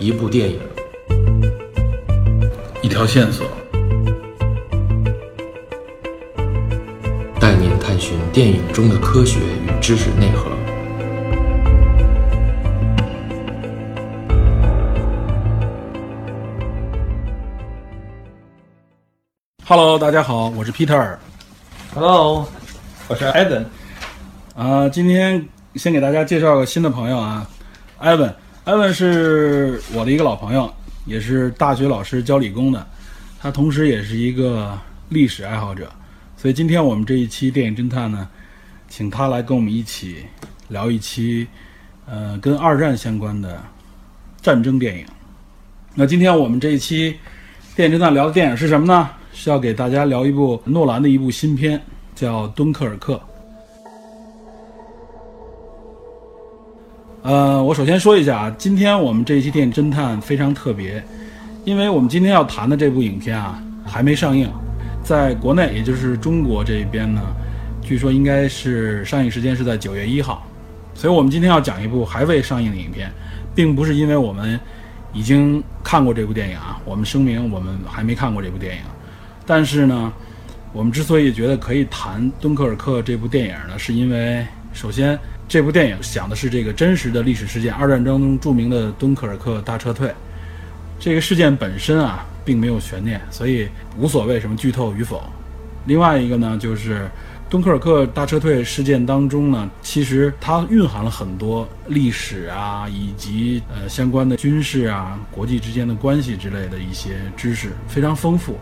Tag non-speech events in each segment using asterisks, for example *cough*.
一部电影，一条线索，带您探寻电影中的科学与知识内核。Hello，大家好，我是 Peter。Hello，我是 Evan。啊、今天先给大家介绍个新的朋友啊，Evan。艾文是我的一个老朋友，也是大学老师教理工的，他同时也是一个历史爱好者，所以今天我们这一期电影侦探呢，请他来跟我们一起聊一期，呃，跟二战相关的战争电影。那今天我们这一期电影侦探聊的电影是什么呢？是要给大家聊一部诺兰的一部新片，叫《敦刻尔克》。呃，我首先说一下啊，今天我们这一期电影侦探非常特别，因为我们今天要谈的这部影片啊还没上映，在国内也就是中国这一边呢，据说应该是上映时间是在九月一号，所以我们今天要讲一部还未上映的影片，并不是因为我们已经看过这部电影啊，我们声明我们还没看过这部电影，但是呢，我们之所以觉得可以谈《敦刻尔克》这部电影呢，是因为首先这部电影讲的是这个真实的历史事件，二战当中著名的敦刻尔克大撤退。这个事件本身啊，并没有悬念，所以无所谓什么剧透与否。另外一个呢，就是敦刻尔克大撤退事件当中呢，其实它蕴含了很多历史啊，以及呃相关的军事啊、国际之间的关系之类的一些知识，非常丰富。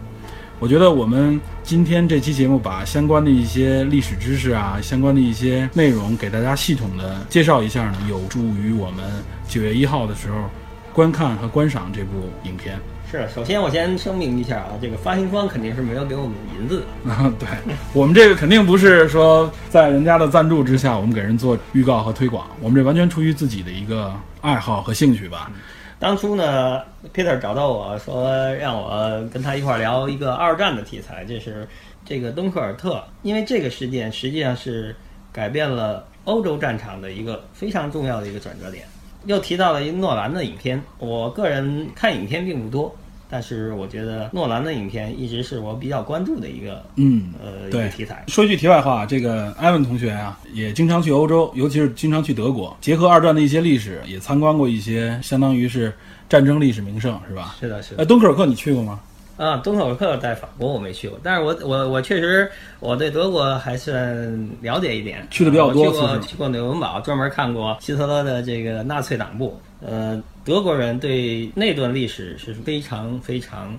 我觉得我们今天这期节目把相关的一些历史知识啊，相关的一些内容给大家系统的介绍一下呢，有助于我们九月一号的时候观看和观赏这部影片。是，首先我先声明一下啊，这个发行方肯定是没有给我们银子的。啊，对我们这个肯定不是说在人家的赞助之下，我们给人做预告和推广，我们这完全出于自己的一个爱好和兴趣吧。当初呢，Peter 找到我说让我跟他一块儿聊一个二战的题材，就是这个敦刻尔特，因为这个事件实际上是改变了欧洲战场的一个非常重要的一个转折点。又提到了一诺兰的影片，我个人看影片并不多，但是我觉得诺兰的影片一直是我比较关注的一个嗯，呃一对个题材。说一句题外话，这个艾文同学啊，也经常去欧洲，尤其是经常去德国，结合二战的一些历史，也参观过一些相当于是战争历史名胜，是吧？是的，是的呃，。敦刻尔克你去过吗？啊，敦刻尔克在法国我没去过，但是我我我确实我对德国还算了解一点，去的比较多我去过去过纽伦堡，专门看过希特勒的这个纳粹党部。呃，德国人对那段历史是非常非常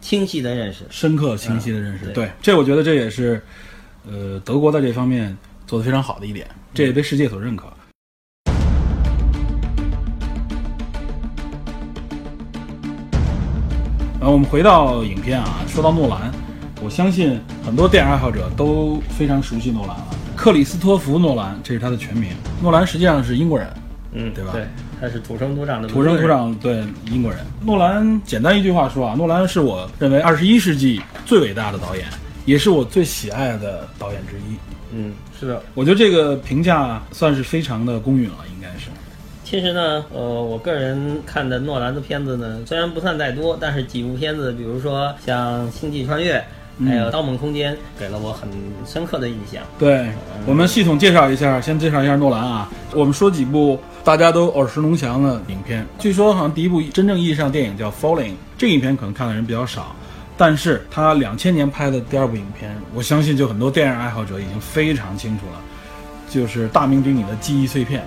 清晰的认识。深刻清晰的认识，嗯对对，这我觉得这也是，呃，德国在这方面做得非常好的一点，这也被世界所认可。然后我们回到影片啊，说到诺兰，我相信很多电影爱好者都非常熟悉诺兰了。克里斯托弗·诺兰，这是他的全名。诺兰实际上是英国人，嗯，对吧对，他是土生土长的土生土长对英国人。诺兰简单一句话说啊，诺兰是我认为二十一世纪最伟大的导演，也是我最喜爱的导演之一。嗯，是的。我觉得这个评价算是非常的公允了，应该是。其实呢，呃，我个人看的诺兰的片子呢，虽然不算太多，但是几部片子，比如说像《星际穿越》，还有《盗梦空间》，给了我很深刻的印象。对我们系统介绍一下，先介绍一下诺兰啊。我们说几部大家都耳熟能详的影片。据说好像第一部真正意义上电影叫《Falling》，这个影片可能看的人比较少，但是他两千年拍的第二部影片，我相信就很多电影爱好者已经非常清楚了，就是《大名鼎鼎的记忆碎片》。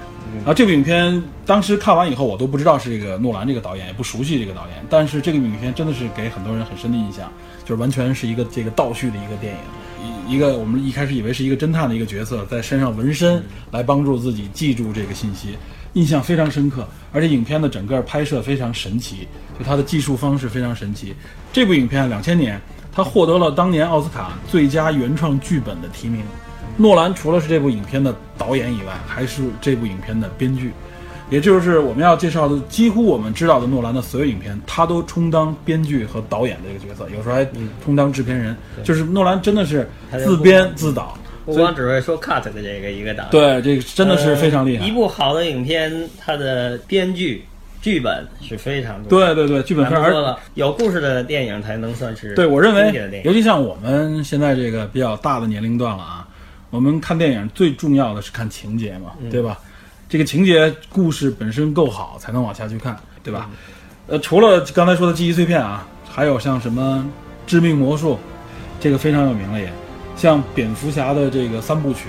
啊，这部影片当时看完以后，我都不知道是这个诺兰这个导演，也不熟悉这个导演，但是这个影片真的是给很多人很深的印象，就是完全是一个这个倒叙的一个电影。一一个我们一开始以为是一个侦探的一个角色，在身上纹身来帮助自己记住这个信息，印象非常深刻。而且影片的整个拍摄非常神奇，就它的技术方式非常神奇。这部影片两千年，它获得了当年奥斯卡最佳原创剧本的提名。诺兰除了是这部影片的导演以外，还是这部影片的编剧。也就是我们要介绍的，几乎我们知道的诺兰的所有影片，他都充当编剧和导演这个角色，有时候还充当制片人。就是诺兰真的是自编自导，不光只会说 cut 的这个一个导演，对，这个真的是非常厉害。呃一部好的影片，它的编剧剧本是非常多。对对对，剧本非常咱们说了，有故事的电影才能算是对我认。为尤其像我们现在这个比较大的年龄段了啊，我们看电影最重要的是看情节嘛，嗯对吧？这个情节故事本身够好，才能往下去看，对吧？呃，除了刚才说的记忆碎片啊，还有像什么致命魔术，这个非常有名了也，像蝙蝠侠的这个三部曲，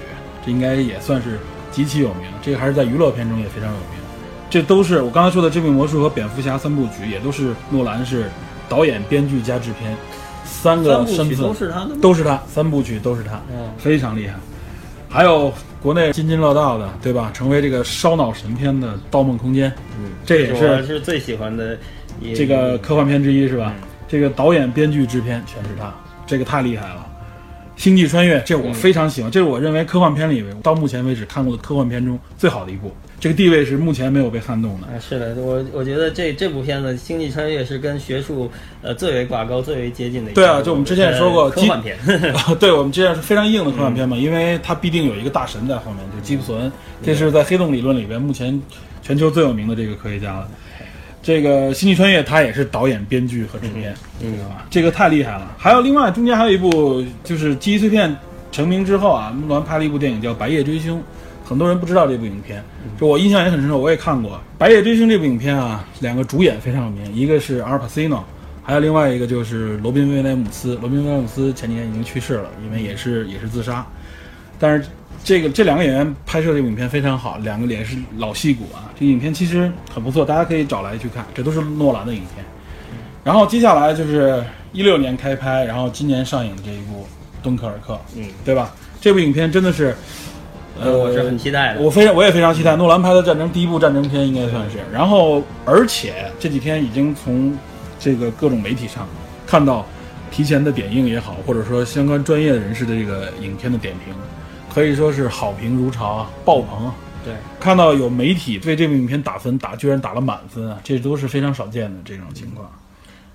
这应该也算是极其有名，这个还是在娱乐片中也非常有名。这都是我刚才说的《致命魔术》和《蝙蝠侠》三部曲，也都是诺兰是导演、编剧加制片三个身份都是他，都是他，三部曲都是他，嗯非常厉害。还有国内津津乐道的，对吧？成为这个烧脑神片的《盗梦空间》，嗯，这也我是是最喜欢的这个科幻片之一，是吧？嗯这个导演、编剧、制片全是他，这个太厉害了。星际穿越，这我非常喜欢，这是我认为科幻片里到目前为止看过的科幻片中最好的一部，这个地位是目前没有被撼动的。啊，是的，我我觉得这这部片子《星际穿越》是跟学术呃最为挂钩、最为接近的一部。对啊就我们之前也说过呃科幻片。*laughs* 对我们之前是非常硬的科幻片嘛，因为它必定有一个大神在后面，就是基普索恩，这是在黑洞理论里边目前全球最有名的这个科学家了。这个《星际穿越》他也是导演、编剧和制片，嗯？这个太厉害了。还有另外中间还有一部就是《记忆碎片》成名之后啊，木兰拍了一部电影叫《白夜追凶》，很多人不知道这部影片，就我印象也很深刻，我也看过《白夜追凶》这部影片啊，两个主演非常有名，一个是阿尔帕西诺，还有另外一个就是罗宾威廉姆斯。罗宾威廉姆斯前几年已经去世了，因为也是也是自杀。但是这个这两个演员拍摄这个影片非常好，两个脸是老戏骨啊。这个影片其实很不错，大家可以找来去看，这都是诺兰的影片。然后接下来就是一六年开拍，然后今年上映的这一部《敦刻尔克》，嗯，对吧？这部影片真的是，呃，我是很期待的。我非常我也非常期待诺兰拍的战争第一部战争片应该算是。然后而且这几天已经从这个各种媒体上看到提前的点映也好，或者说相关专业的人士的这个影片的点评，可以说是好评如潮啊，爆棚啊。对，看到有媒体对这部影片打分打居然打了满分啊，这都是非常少见的这种情况。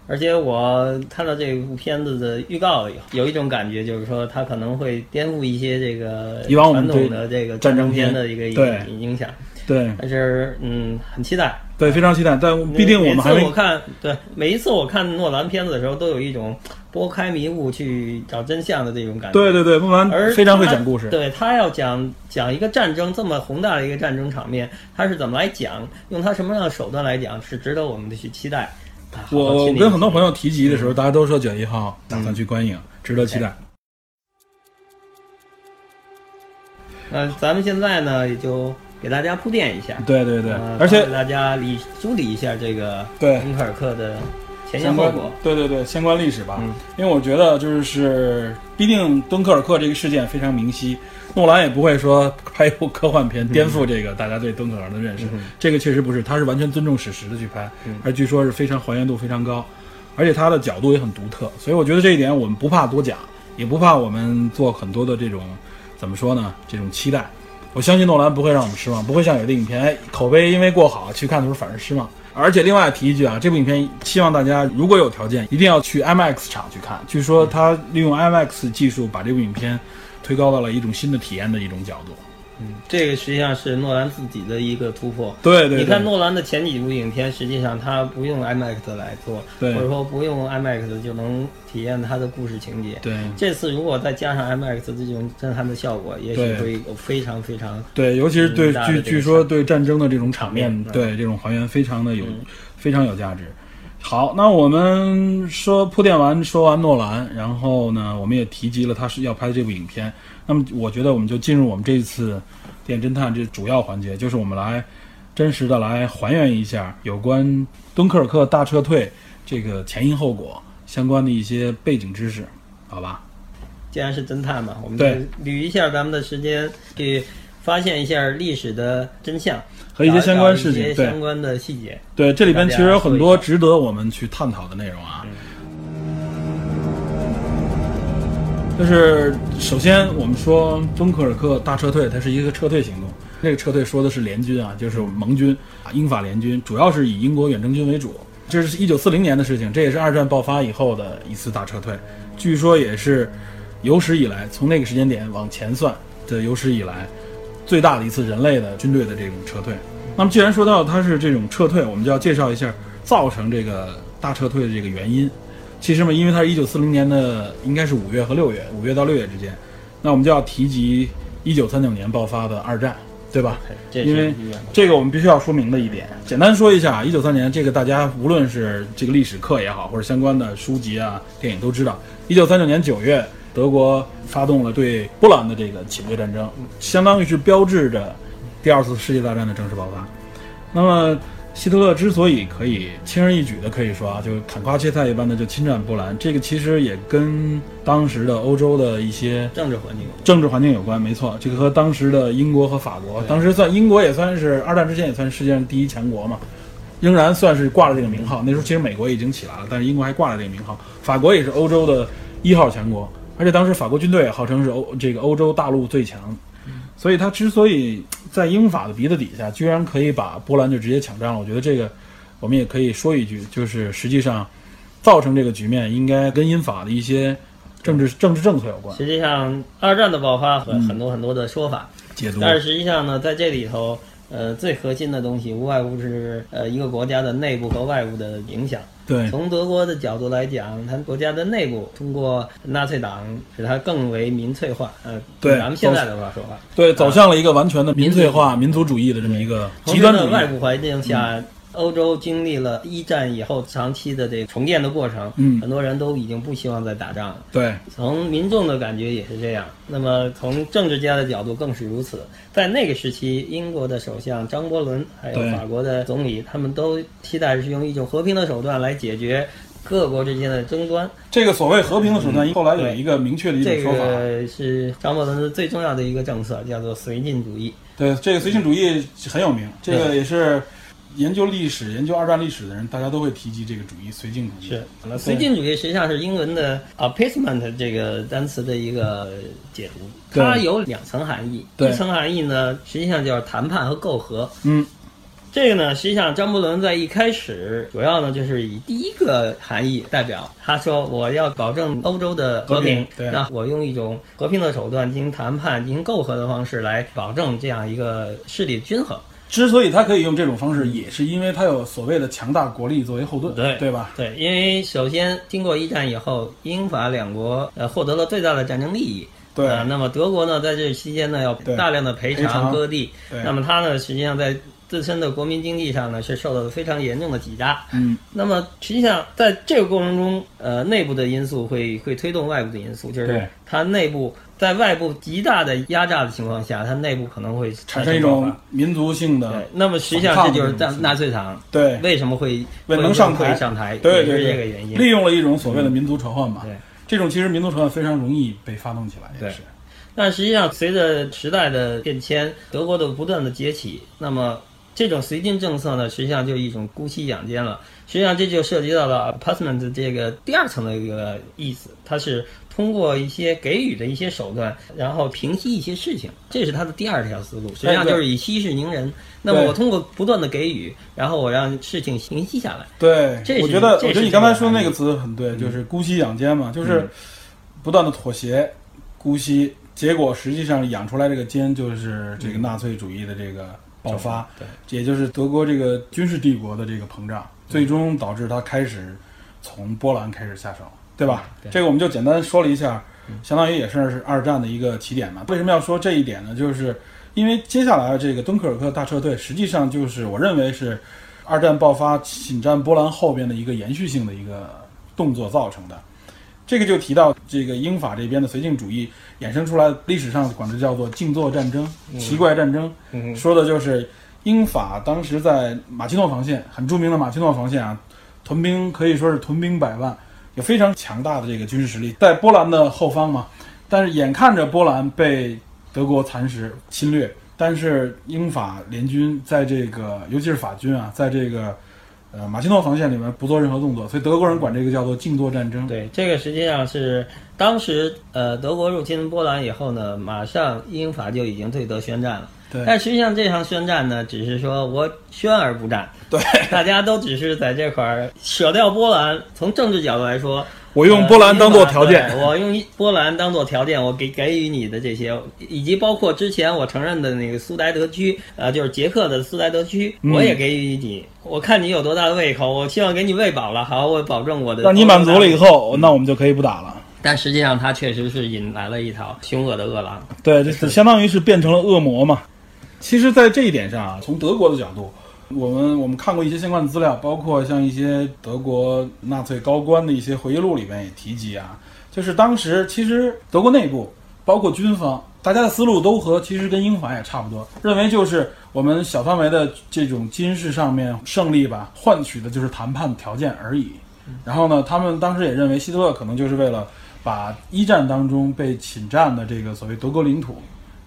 而且我看到这部片子的预告，有一种感觉，就是说它可能会颠覆一些这个以往传统的这个战争片的一个影影响。对但是嗯，很期待。对，非常期待。但毕竟我们还没我看对每一次我看诺兰片子的时候，都有一种拨开迷雾去找真相的这种感觉。对对对，不凡而非常会讲故事。对他要讲讲一个战争这么宏大的一个战争场面，他是怎么来讲，用他什么样的手段来讲，是值得我们的去期待。我跟很多朋友提及的时候，大家都说九月一号打算去观影，值得期待。那，咱们现在呢，也就给大家铺垫一下，对对对呃，而且给大家理梳理一下这个对敦刻尔克的相关。对对对相关历史吧，嗯因为我觉得就是，毕竟敦刻尔克这个事件非常明晰，诺兰也不会说 *laughs* 拍一部科幻片颠覆这个大家对敦刻尔克的认识，嗯这个确实不是，他是完全尊重史实的去拍，嗯而据说是非常还原度非常高，而且他的角度也很独特，所以我觉得这一点我们不怕多讲，也不怕我们做很多的这种怎么说呢，这种期待。我相信诺兰不会让我们失望，不会像有的影片，哎，口碑因为过好去看的时候反而失望。而且另外提一句啊，这部影片希望大家如果有条件，一定要去 IMAX 厂去看。据说他利用 IMAX 技术把这部影片推高到了一种新的体验的一种角度。这个实际上是诺兰自己的一个突破。对对对，你看诺兰的前几部影片，实际上他不用 IMAX 来做，对或者说不用 IMAX 就能体验他的故事情节。对这次如果再加上 IMAX 这种震撼的效果，也许会有非常非常对，尤其是对据据说对战争的这种场面对这种还原非常的有嗯非常有价值。好，那我们说铺垫完说完诺兰，然后呢，我们也提及了他是要拍的这部影片。那么我觉得我们就进入我们这一次电侦探这主要环节，就是我们来真实的来还原一下有关敦刻尔克大撤退这个前因后果相关的一些背景知识，好吧？既然是侦探嘛，我们就捋一下咱们的时间，去发现一下历史的真相和一些相关事找情，对一些相关的细节。对，这里边其实有很多值得我们去探讨的内容啊。就是首先我们说敦刻尔克大撤退，它是一个撤退行动。这个撤退说的是联军啊，就是盟军啊，英法联军，主要是以英国远征军为主。这是一九四零年的事情，这也是二战爆发以后的一次大撤退，据说也是有史以来从那个时间点往前算的有史以来最大的一次人类的军队的这种撤退。那么既然说到它是这种撤退，我们就要介绍一下造成这个大撤退的这个原因。其实嘛，因为它是一九四零年的，应该是五月和六月，五月到六月之间，那我们就要提及一九三九年爆发的二战，对吧？因为这个我们必须要说明的一点，简单说一下，一九三年这个大家无论是这个历史课也好，或者相关的书籍啊、电影都知道，一九三九年九月，德国发动了对波兰的这个侵略战争，相当于是标志着第二次世界大战的正式爆发。那么希特勒之所以可以轻而易举的可以说啊，就砍瓜切菜一般的就侵占波兰，这个其实也跟当时的欧洲的一些政治环境有关。政治环境有关，没错，这个和当时的英国和法国，当时算英国也算是二战之前也算是世界上第一强国嘛，仍然算是挂了这个名号。那时候其实美国已经起来了，但是英国还挂了这个名号。法国也是欧洲的一号强国，而且当时法国军队号称是欧这个欧洲大陆最强，所以他之所以在英法的鼻子底下，居然可以把波兰就直接抢占了，我觉得这个我们也可以说一句，就是实际上造成这个局面应该跟英法的一些政治政治政策有关。实际上，二战的爆发和很多很多的说法，解读，但是实际上呢，在这里头，呃，最核心的东西无外乎是呃一个国家的内部和外部的影响。对，从德国的角度来讲，它国家的内部通过纳粹党使它更为民粹化，呃，对咱们现在的话说话，对，走向了一个完全的民粹化、民族主义的这么一个极端的。外部环境下，欧洲经历了一战以后长期的这个重建的过程，嗯很多人都已经不希望再打仗了。对，从民众的感觉也是这样，那么从政治家的角度更是如此。在那个时期，英国的首相张伯伦还有法国的总理，他们都期待是用一种和平的手段来解决各国之间的争端。这个所谓和平的手段，后来有一个明确的一种说法。个是张伯伦的最重要的一个政策，叫做绥靖主义。对，这个绥靖主义很有名，这个也是研究历史、研究二战历史的人，大家都会提及这个主义——绥靖主义。是绥靖主义实际上是英文的 appeasement 这个单词的一个解读，它有两层含义。对一层含义呢，实际上就是谈判和媾和。嗯，这个呢，实际上张伯伦在一开始主要呢就是以第一个含义代表，他说我要保证欧洲的和平，和平对那我用一种和平的手段进行谈判、进行媾和的方式来保证这样一个势力均衡。之所以他可以用这种方式，也是因为他有所谓的强大国力作为后盾，对对吧？对，因为首先经过一战以后，英法两国呃获得了最大的战争利益。对呃那么德国呢，在这期间呢，要大量的赔偿割地。那么它呢，实际上在自身的国民经济上呢，是受到了非常严重的挤压。嗯，那么实际上在这个过程中，呃，内部的因素会会推动外部的因素，就是它内部在外部极大的压榨的情况下，它内部可能会产生一种民族性对的，那么实际上这就是纳纳粹党对为什么会为会能上台会上台，对对这个原因。利用了一种所谓的民族仇恨嘛。对，这种其实民族仇恨非常容易被发动起来，也对是。但实际上，随着时代的变迁，德国的不断的崛起，那么这种绥靖政策呢，实际上就是一种姑息养奸了。实际上，这就涉及到了 appeasement 这个第二层的一个意思，它是通过一些给予的一些手段，然后平息一些事情，这是他的第二条思路。实际上就是以息事宁人。那么我通过不断的给予，然后我让事情平息下来。对这，我觉得，我觉得你刚才说的那个词很对，就是姑息养奸嘛，就是嗯不断的妥协、姑息，结果实际上养出来这个奸就是这个纳粹主义的这个爆发，对，也就是德国这个军事帝国的这个膨胀，最终导致他开始从波兰开始下手，对吧？对这个我们就简单说了一下，相当于也算是二战的一个起点嘛。为什么要说这一点呢？就是因为接下来这个敦刻尔克大撤退，实际上就是我认为是二战爆发侵占波兰后边的一个延续性的一个动作造成的。这个就提到这个英法这边的绥靖主义衍生出来，历史上管这叫做静坐战争、奇怪战争，嗯说的就是英法当时在马奇诺防线，很著名的马奇诺防线啊，屯兵可以说是屯兵百万，有非常强大的这个军事实力，在波兰的后方嘛。但是眼看着波兰被德国蚕食侵略，但是英法联军在这个，尤其是法军啊，在这个呃马奇诺防线里面不做任何动作，所以德国人管这个叫做静坐战争。对，这个实际上是当时呃德国入侵波兰以后呢，马上英法就已经对德宣战了。对但实际上这场宣战呢，只是说我宣而不战，对，*laughs* 大家都只是在这块儿舍掉波兰。从政治角度来说，我用波兰当做条件我用波兰当做条件，我给给予你的这些，以及包括之前我承认的那个苏莱德区，呃，就是捷克的苏莱德区，嗯我也给予你。我看你有多大的胃口，我希望给你喂饱了，好，我保证我的。让你满足了以，后，那我们就可以不打了。但实际上它确实是引来了一条凶恶的恶狼。对，这这相当于是变成了恶魔嘛。其实，在这一点上啊，从德国的角度，我们我们看过一些相关的资料，包括像一些德国纳粹高官的一些回忆录里面也提及啊，就是当时其实德国内部，包括军方，大家的思路都和其实跟英法也差不多，认为就是我们小范围的这种军事上面胜利吧，换取的就是谈判条件而已。然后呢，他们当时也认为希特勒可能就是为了把一战当中被侵占的这个所谓德国领土，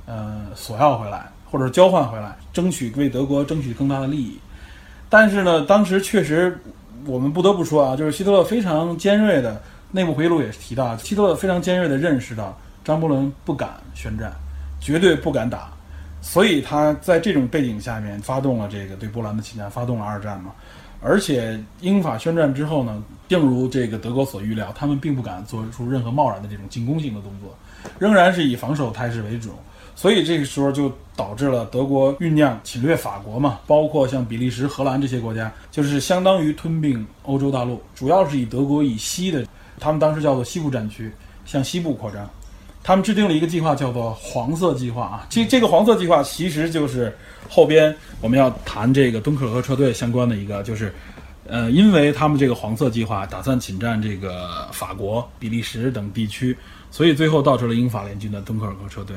呃，索要回来或者交换回来，争取为德国争取更大的利益。但是呢，当时确实我们不得不说啊，就是希特勒非常尖锐的内部回忆录也是提到，希特勒非常尖锐的认识到张伯伦不敢宣战，绝对不敢打，所以他在这种背景下面发动了这个对波兰的侵占，发动了二战嘛。而且英法宣战之后呢，正如这个德国所预料，他们并不敢做出任何贸然的这种进攻性的动作，仍然是以防守态势为主。所以这个时候就导致了德国酝酿侵略法国嘛，包括像比利时、荷兰这些国家，就是相当于吞并欧洲大陆，主要是以德国以西的，他们当时叫做西部战区，向西部扩张。他们制定了一个计划，叫做“黄色计划”啊。这这个黄色计划其实就是后边我们要谈这个敦刻尔克撤退相关的一个，就是，呃，因为他们这个黄色计划打算侵占这个法国、比利时等地区，所以最后导致了英法联军的敦刻尔克撤退。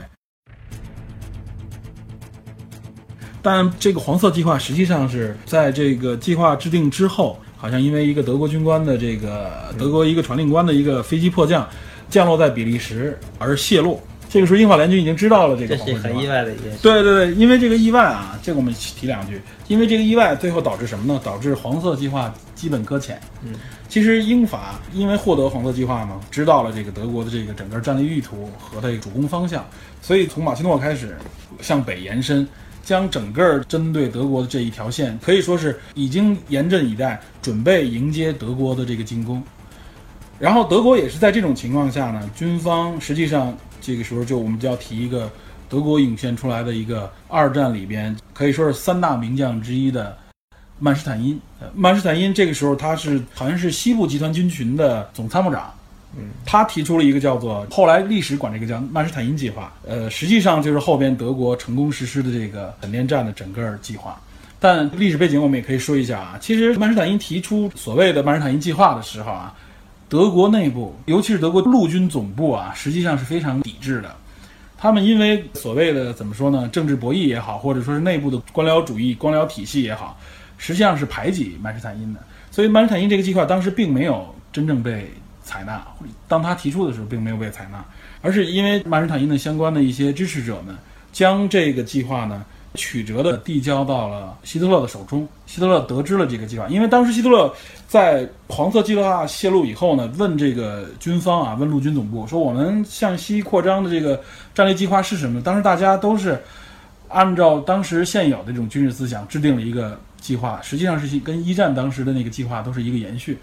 但这个黄色计划实际上是在这个计划制定之后，好像因为一个德国军官的这个德国一个传令官的一个飞机迫降，降落在比利时而泄露。这个时候，英法联军已经知道了这这是个黄色计划很意。外的一件事。对对对，因为这个意外啊，这个我们提两句。因为这个意外，最后导致什么呢？导致黄色计划基本搁浅。嗯，其实英法因为获得黄色计划嘛，知道了这个德国的这个整个战略意图和它的主攻方向，所以从马奇诺开始向北延伸，将整个针对德国的这一条线，可以说是已经严阵以待，准备迎接德国的这个进攻。然后德国也是在这种情况下呢，军方实际上这个时候就我们就要提一个德国涌现出来的一个二战里边可以说是三大名将之一的曼施坦因。曼施坦因这个时候他是好像是西部集团军群的总参谋长。他提出了一个叫做后来历史管这个叫曼施坦因计划，呃，实际上就是后边德国成功实施的这个本甸战的整个计划。但历史背景我们也可以说一下啊，其实曼施坦因提出所谓的曼施坦因计划的时候啊，德国内部，尤其是德国陆军总部啊，实际上是非常抵制的。他们因为所谓的怎么说呢，政治博弈也好，或者说是内部的官僚主义、官僚体系也好，实际上是排挤曼施坦因的。所以曼施坦因这个计划当时并没有真正被采纳，当他提出的时候并没有被采纳，而是因为曼施坦因的相关的一些支持者们将这个计划呢曲折地递交到了希特勒的手中。希特勒得知了这个计划，因为当时希特勒在黄色计划泄露以后呢，问这个军方啊，问陆军总部说我们向西扩张的这个战略计划是什么？当时大家都是按照当时现有的这种军事思想制定了一个计划，实际上是跟一战当时的那个计划都是一个延续。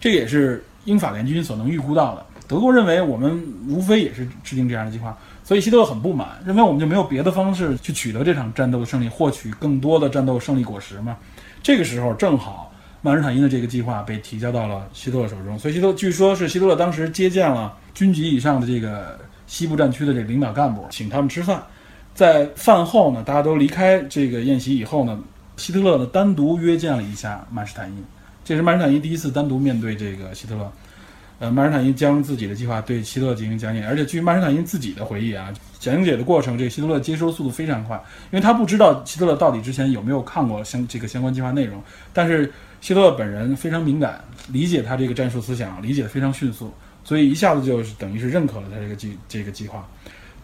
这也是英法联军所能预估到的。德国认为我们无非也是制定这样的计划，所以希特勒很不满，认为我们就没有别的方式去取得这场战斗的胜利，获取更多的战斗胜利果实吗？这个时候正好曼施坦因的这个计划被提交到了希特勒手中，所以希特据说是希特勒当时接见了军级以上的这个西部战区的这个领导干部，请他们吃饭。在饭后呢，大家都离开这个宴席以后呢，希特勒呢单独约见了一下曼施坦因，这是曼施坦因第一次单独面对这个希特勒。呃，曼施坦因将自己的计划对希特勒进行讲解，而且据曼施坦因自己的回忆啊，讲解的过程，这个希特勒接收速度非常快，因为他不知道希特勒到底之前有没有看过相这个相关计划内容，但是希特勒本人非常敏感，理解他这个战术思想，理解的非常迅速，所以一下子就是等于是认可了他这个计这个计划。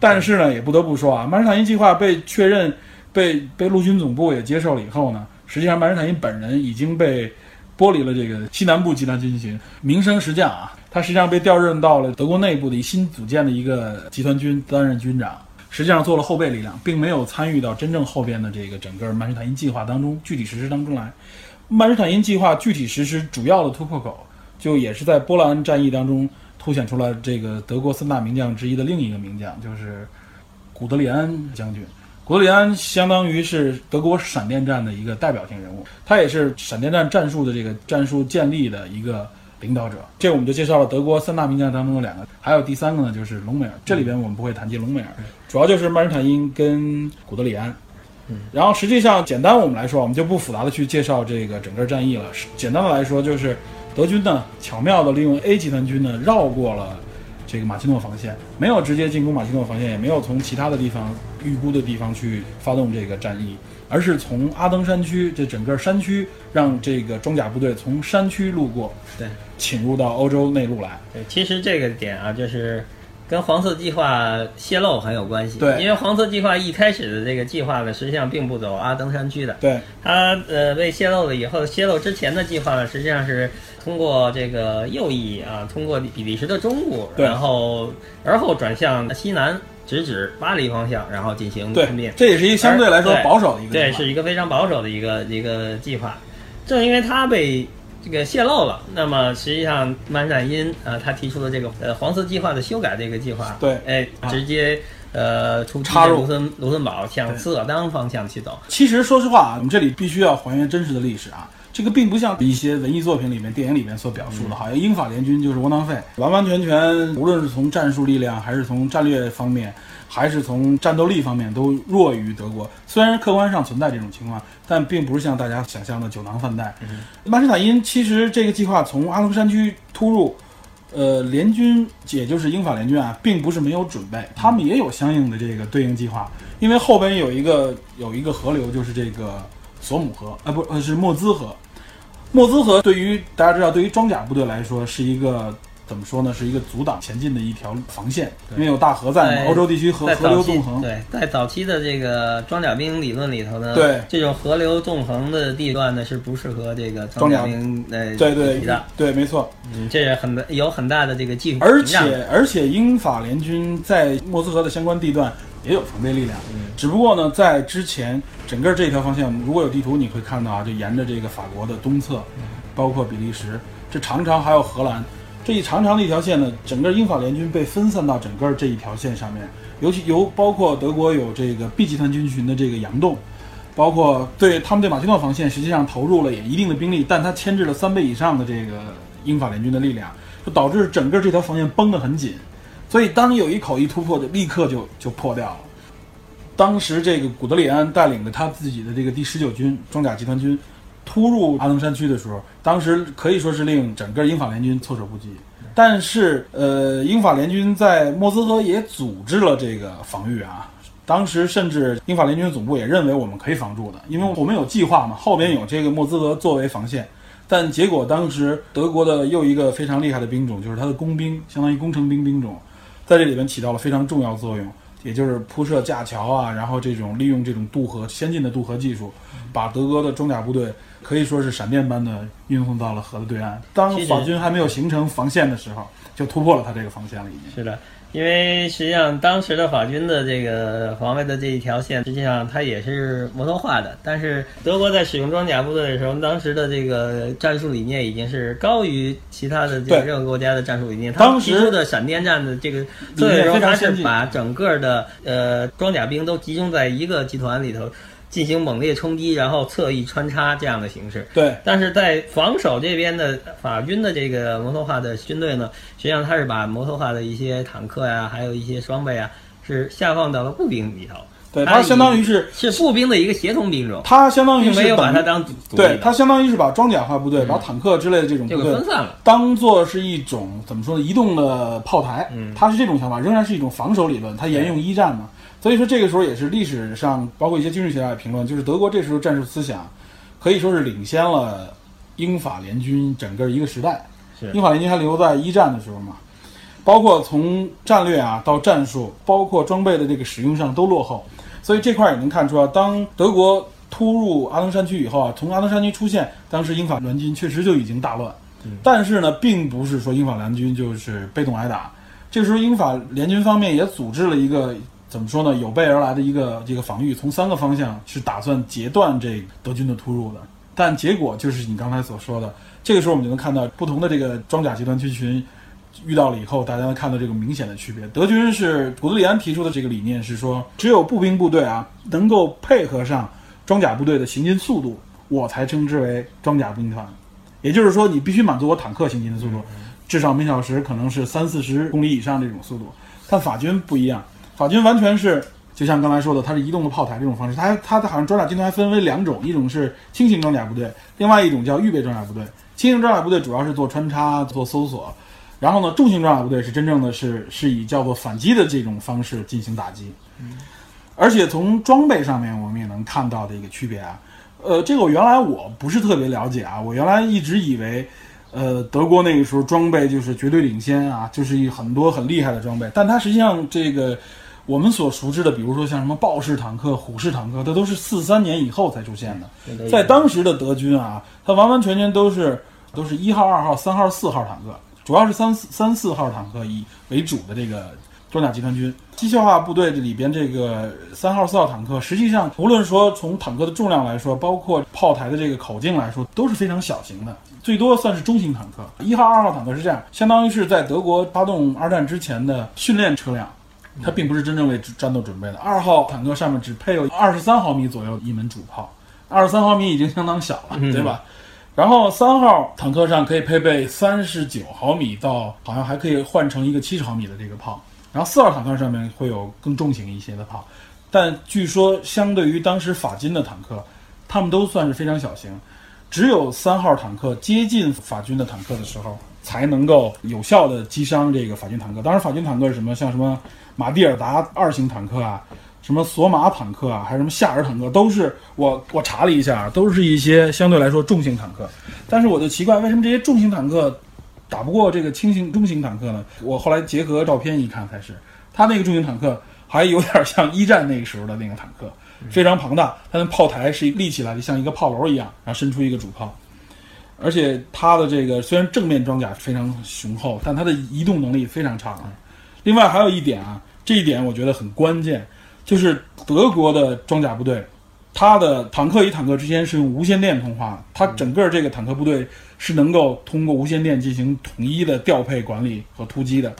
但是呢，也不得不说啊，曼施坦因计划被确认，被被陆军总部也接受了以后呢，实际上曼施坦因本人已经被剥离了这个西南部集团军群，名声实降啊。他实际上被调任到了德国内部的一新组建的一个集团军担任军长，实际上做了后备力量，并没有参与到真正后边的这个整个曼施坦因计划当中具体实施当中来。曼施坦因计划具体实施主要的突破口就也是在波兰战役当中凸显出来这个德国三大名将之一的另一个名将，就是古德里安将军。古德里安相当于是德国闪电战的一个代表性人物，他也是闪电战战术的这个战术建立的一个领导者。这我们就介绍了德国三大名将当中的两个，还有第三个呢，就是隆美尔。这里边我们不会谈及隆美尔，主要就是曼施坦因跟古德里安。然后实际上，简单我们来说，我们就不复杂的去介绍这个整个战役了。简单的来说，就是德军呢巧妙的利用 A 集团军呢绕过了这个马奇诺防线，没有直接进攻马奇诺防线，也没有从其他的地方预估的地方去发动这个战役，而是从阿登山区这整个山区，让这个装甲部队从山区路过，对，侵入到欧洲内陆来。对，其实这个点啊，就是跟黄色计划泄露很有关系。对因为黄色计划一开始的这个计划呢，实际上并不走阿登山区的。对，它呃被泄露了以后，泄露之前的计划呢，实际上是通过这个右翼啊，通过比利时的中部，然后而后转向西南，直指巴黎方向，然后进行对吞并。这也是一个相对来说保守的一个对，是一个非常保守的一个一个计划。正因为它被这个泄露了，那么实际上曼施坦因呃他提出了这个呃黄色计划的修改这个计划，对。哎，啊。直接呃出插入。卢森卢森堡向对斯尔当方向去走。其实说实话啊，我们这里必须要还原真实的历史啊。这个并不像一些文艺作品里面、电影里面所表述的，好像英法联军就是窝囊废，完完全全无论是从战术力量，还是从战略方面，还是从战斗力方面，都弱于德国。虽然客观上存在这种情况，但并不是像大家想象的酒囊饭袋。曼施坦因其实这个计划从阿登山区突入，呃，联军也就是英法联军啊，并不是没有准备，他们也有相应的这个对应计划，因为后边有一个有一个河流，就是这个索姆河，啊不，呃是莫兹河。莫兹河对于大家知道，对于装甲部队来说是一个怎么说呢？是一个阻挡前进的一条防线，因为有大河在嘛，欧洲地区河在河流纵横。对，在早期的这个装甲兵理论里头呢，对这种河流纵横的地段呢是不适合这个装甲甲兵呃对对骑的，对，没错。嗯，这是很有很大的这个技术而且而且英法联军在莫斯河的相关地段也有防备力量，只不过呢，在之前整个这条方向，如果有地图你会看到啊，就沿着这个法国的东侧，包括比利时，这常常还有荷兰，这一长长的一条线呢，整个英法联军被分散到整个这一条线上面，尤其由包括德国有这个 B 集团军群的这个佯动。包括对他们对马奇诺防线实际上投入了也一定的兵力，但他牵制了三倍以上的这个英法联军的力量，就导致整个这条防线绷得很紧。所以当有一口一突破，就立刻就就破掉了。当时这个古德里安带领着他自己的这个第十九军装甲集团军突入阿登山区的时候，当时可以说是令整个英法联军措手不及。但是，呃，英法联军在莫斯科也组织了这个防御啊。当时甚至英法联军总部也认为我们可以防住的，因为我们有计划嘛，后边有这个莫兹河作为防线。但结果当时德国的又一个非常厉害的兵种，就是它的工兵，相当于工程兵兵种，在这里面起到了非常重要作用，也就是铺设架桥啊，然后这种利用这种渡河先进的渡河技术，把德国的装甲部队可以说是闪电般的运送到了河的对岸。当法军还没有形成防线的时候，就突破了他这个防线了，已经。是的，因为实际上当时的法军的这个防卫的这一条线，实际上它也是摩托化的。但是德国在使用装甲部队的时候，当时的这个战术理念已经是高于其他的这个任何国家的战术理念。当时他提出的闪电战的这个策略时候，它是把整个的呃装甲兵都集中在一个集团里头。进行猛烈冲击，然后侧翼穿插这样的形式。对，但是在防守这边的法军的这个摩托化的军队呢，实际上它是把摩托化的一些坦克呀、还有一些装备啊，是下放到了步兵里头。对，它它相当于是是步兵的一个协同兵种，它相当于是没有把它当对，的它相当于是把装甲化部队、把坦克之类的这种就部队分散了。当做是一种怎么说呢？移动的炮台，嗯它是这种想法，仍然是一种防守理论，它沿用一战嘛。所以说这个时候也是历史上包括一些军事学家的评论，就是德国这时候战术思想可以说是领先了英法联军整个一个时代。英法联军还留在一战的时候嘛，包括从战略啊到战术，包括装备的这个使用上都落后。所以这块儿也能看出啊，当德国突入阿登山区以后啊，从阿登山区出现，当时英法联军确实就已经大乱。但是呢，并不是说英法联军就是被动挨打。这个时候，英法联军方面也组织了一个怎么说呢，有备而来的一个这个防御，从三个方向是打算截断这德军的突入的。但结果就是你刚才所说的，这个时候我们就能看到不同的这个装甲集团军群遇到了以后，大家能看到这个明显的区别。德军是古德里安提出的这个理念是说，只有步兵部队啊能够配合上装甲部队的行进速度，我才称之为装甲兵团。也就是说，你必须满足我坦克行进的速度，至少每小时可能是三四十公里以上这种速度。但法军不一样，法军完全是就像刚才说的，它是移动的炮台这种方式。它它的好像装甲军团还分为两种，一种是轻型装甲部队，另外一种叫预备装甲部队。轻型装甲部队主要是做穿插、做搜索，然后呢，重型装甲部队是真正的是是以叫做反击的这种方式进行打击。嗯而且从装备上面，我们也能看到的一个区别啊。呃，这个我原来我不是特别了解啊，我原来一直以为，呃，德国那个时候装备就是绝对领先啊，就是一很多很厉害的装备，但它实际上这个我们所熟知的，比如说像什么豹式坦克、虎式坦克，它都是四三年以后才出现的。在当时的德军啊，它完完全全都是都是一号、二号、三号、四号坦克，主要是三四三四号坦克以为主的这个。装甲集团军机械化部队里边，这个三号、四号坦克，实际上无论说从坦克的重量来说，包括炮台的这个口径来说，都是非常小型的，最多算是中型坦克。一号、二号坦克是这样，相当于是在德国发动二战之前的训练车辆，它并不是真正为战斗准备的。二号坦克上面只配有二十三毫米左右一门主炮，二十三毫米已经相当小了，对吧？然后三号坦克上可以配备三十九毫米到好像还可以换成一个七十毫米的这个炮。然后四号坦克上面会有更重型一些的炮，但据说相对于当时法军的坦克，他们都算是非常小型，只有三号坦克接近法军的坦克的时候，才能够有效的击伤这个法军坦克。当然，法军坦克是什么？像什么马蒂尔达二型坦克啊，什么索马坦克啊，还是什么夏尔坦克，都是我我查了一下，都是一些相对来说重型坦克。但是我就奇怪，为什么这些重型坦克？打不过这个轻型、中型坦克呢？我后来结合照片一看，才是它那个重型坦克还有点像一战那个时候的那个坦克，非常庞大。它的炮台是立起来的，像一个炮楼一样，然后伸出一个主炮。而且它的这个虽然正面装甲非常雄厚，但它的移动能力非常差。另外还有一点啊，这一点我觉得很关键，就是德国的装甲部队。它的坦克与坦克之间是用无线电通话，它整个这个坦克部队是能够通过无线电进行统一的调配管理和突击的。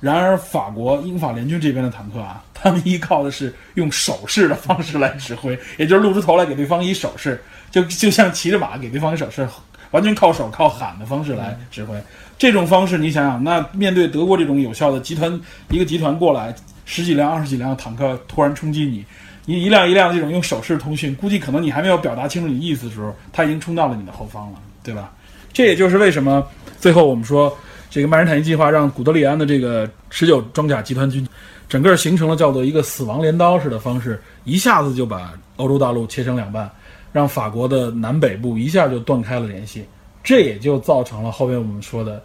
然而，法国英法联军这边的坦克啊，他们依靠的是用手势的方式来指挥，也就是露出头来给对方一手势，就就像骑着马给对方一手势，完全靠手靠喊的方式来指挥。这种方式，你想想，那面对德国这种有效的集团一个集团过来，十几辆、二十几辆坦克突然冲击你。你一辆一辆这种用手势通讯，估计可能你还没有表达清楚你意思的时候，他已经冲到了你的后方了，对吧？这也就是为什么最后我们说这个曼施坦因计划让古德里安的这个十九装甲集团军，整个形成了叫做一个死亡镰刀式的方式，一下子就把欧洲大陆切成两半，让法国的南北部一下就断开了联系，这也就造成了后面我们说的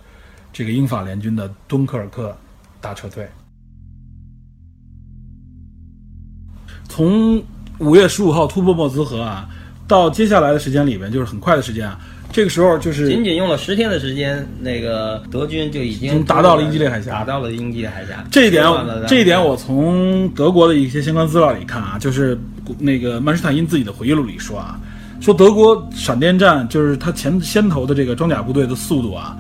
这个英法联军的敦刻尔克大撤退。从五月十五号突破莫兹河啊，到接下来的时间里面，就是很快的时间啊。这个时候就是仅仅用了十天的时间，那个德军就已经达到了英吉利海峡，达到了英吉利海峡。这一点，这一点我从德国的一些相关资料里看啊，就是那个曼施坦因自己的回忆录里说啊，说德国闪电战就是他前先头的这个装甲部队的速度啊。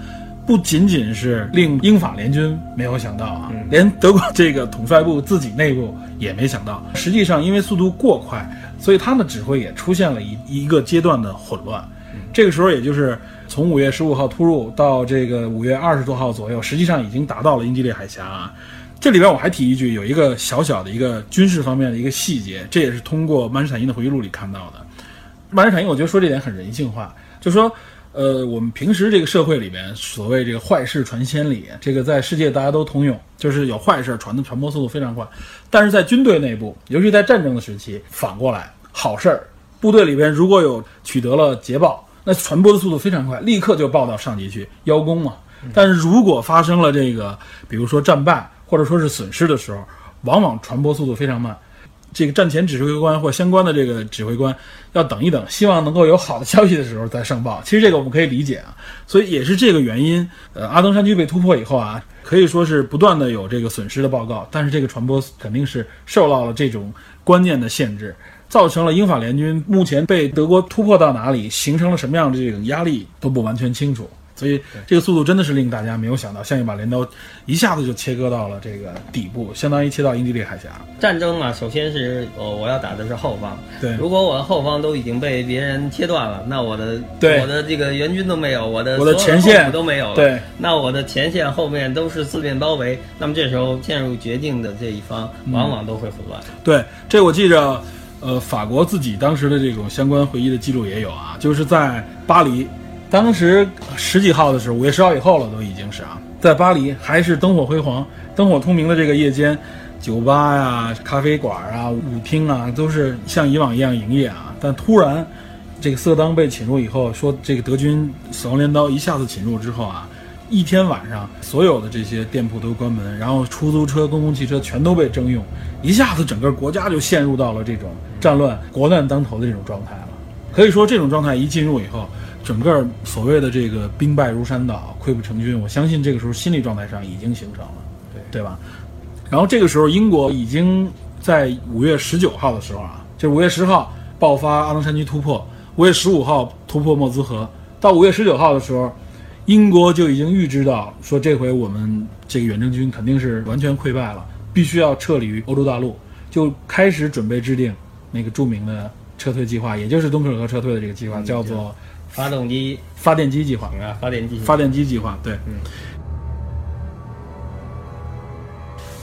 不仅仅是令英法联军没有想到啊，连德国这个统帅部自己内部也没想到。实际上，因为速度过快，所以他们的指挥也出现了一一个阶段的混乱。这个时候，也就是从五月十五号突入到这个五月二十多号左右，实际上已经达到了英吉利海峡啊。这里边我还提一句，有一个小小的一个军事方面的一个细节，这也是通过曼施坦因的回忆录里看到的。曼施坦因，我觉得说这点很人性化，就说。呃，我们平时这个社会里边，所谓这个坏事传千里，这个在世界大家都通用，就是有坏事传的传播速度非常快。但是在军队内部，尤其在战争的时期，反过来，好事儿，部队里边如果有取得了捷报，那传播的速度非常快，立刻就报到上级去邀功嘛。但是如果发生了这个，比如说战败或者说是损失的时候，往往传播速度非常慢。这个战前指挥官或相关的这个指挥官要等一等，希望能够有好的消息的时候再上报。其实这个我们可以理解啊，所以也是这个原因。呃，阿登山区被突破以后啊，可以说是不断的有这个损失的报告，但是这个传播肯定是受到了这种观念的限制。造成了英法联军目前被德国突破到哪里，形成了什么样的这种压力都不完全清楚。所以这个速度真的是令大家没有想到，像一把镰刀，一下子就切割到了这个底部，相当于切到英吉利海峡。战争嘛，首先是我我要打的是后方。对，如果我的后方都已经被别人切断了，那我的对我的这个援军都没有，我的我的前线都没有了。对，那我的前线后面都是四面包围，那么这时候陷入绝境的这一方，往往都会混乱。对，这我记着，呃，法国自己当时的这种相关回忆的记录也有啊，就是在巴黎。当时十几号的时候，五月十号以后了，都已经是啊，在巴黎还是灯火辉煌、灯火通明的这个夜间，酒吧呀、咖啡馆啊、舞厅啊，都是像以往一样营业啊。但突然，这个色当被侵入以后，说这个德军死亡镰刀一下子侵入之后啊，一天晚上所有的这些店铺都关门，然后出租车、公共汽车全都被征用，一下子整个国家就陷入到了这种战乱、国难当头的这种状态了。可以说，这种状态一进入以后，整个所谓的这个兵败如山倒、溃不成军，我相信这个时候心理状态上已经形成了，对对吧？然后这个时候，英国已经在五月十九号的时候啊，就是五月十号爆发阿登山区突破，五月十五号突破莫兹河，到五月十九号的时候，英国就已经预知到说这回我们这个远征军肯定是完全溃败了，必须要撤离于欧洲大陆，就开始准备制定那个著名的撤退计划，也就是敦刻尔克撤退的这个计划，叫做发动机发电机计划。啊，发电机发电机计划，对，嗯。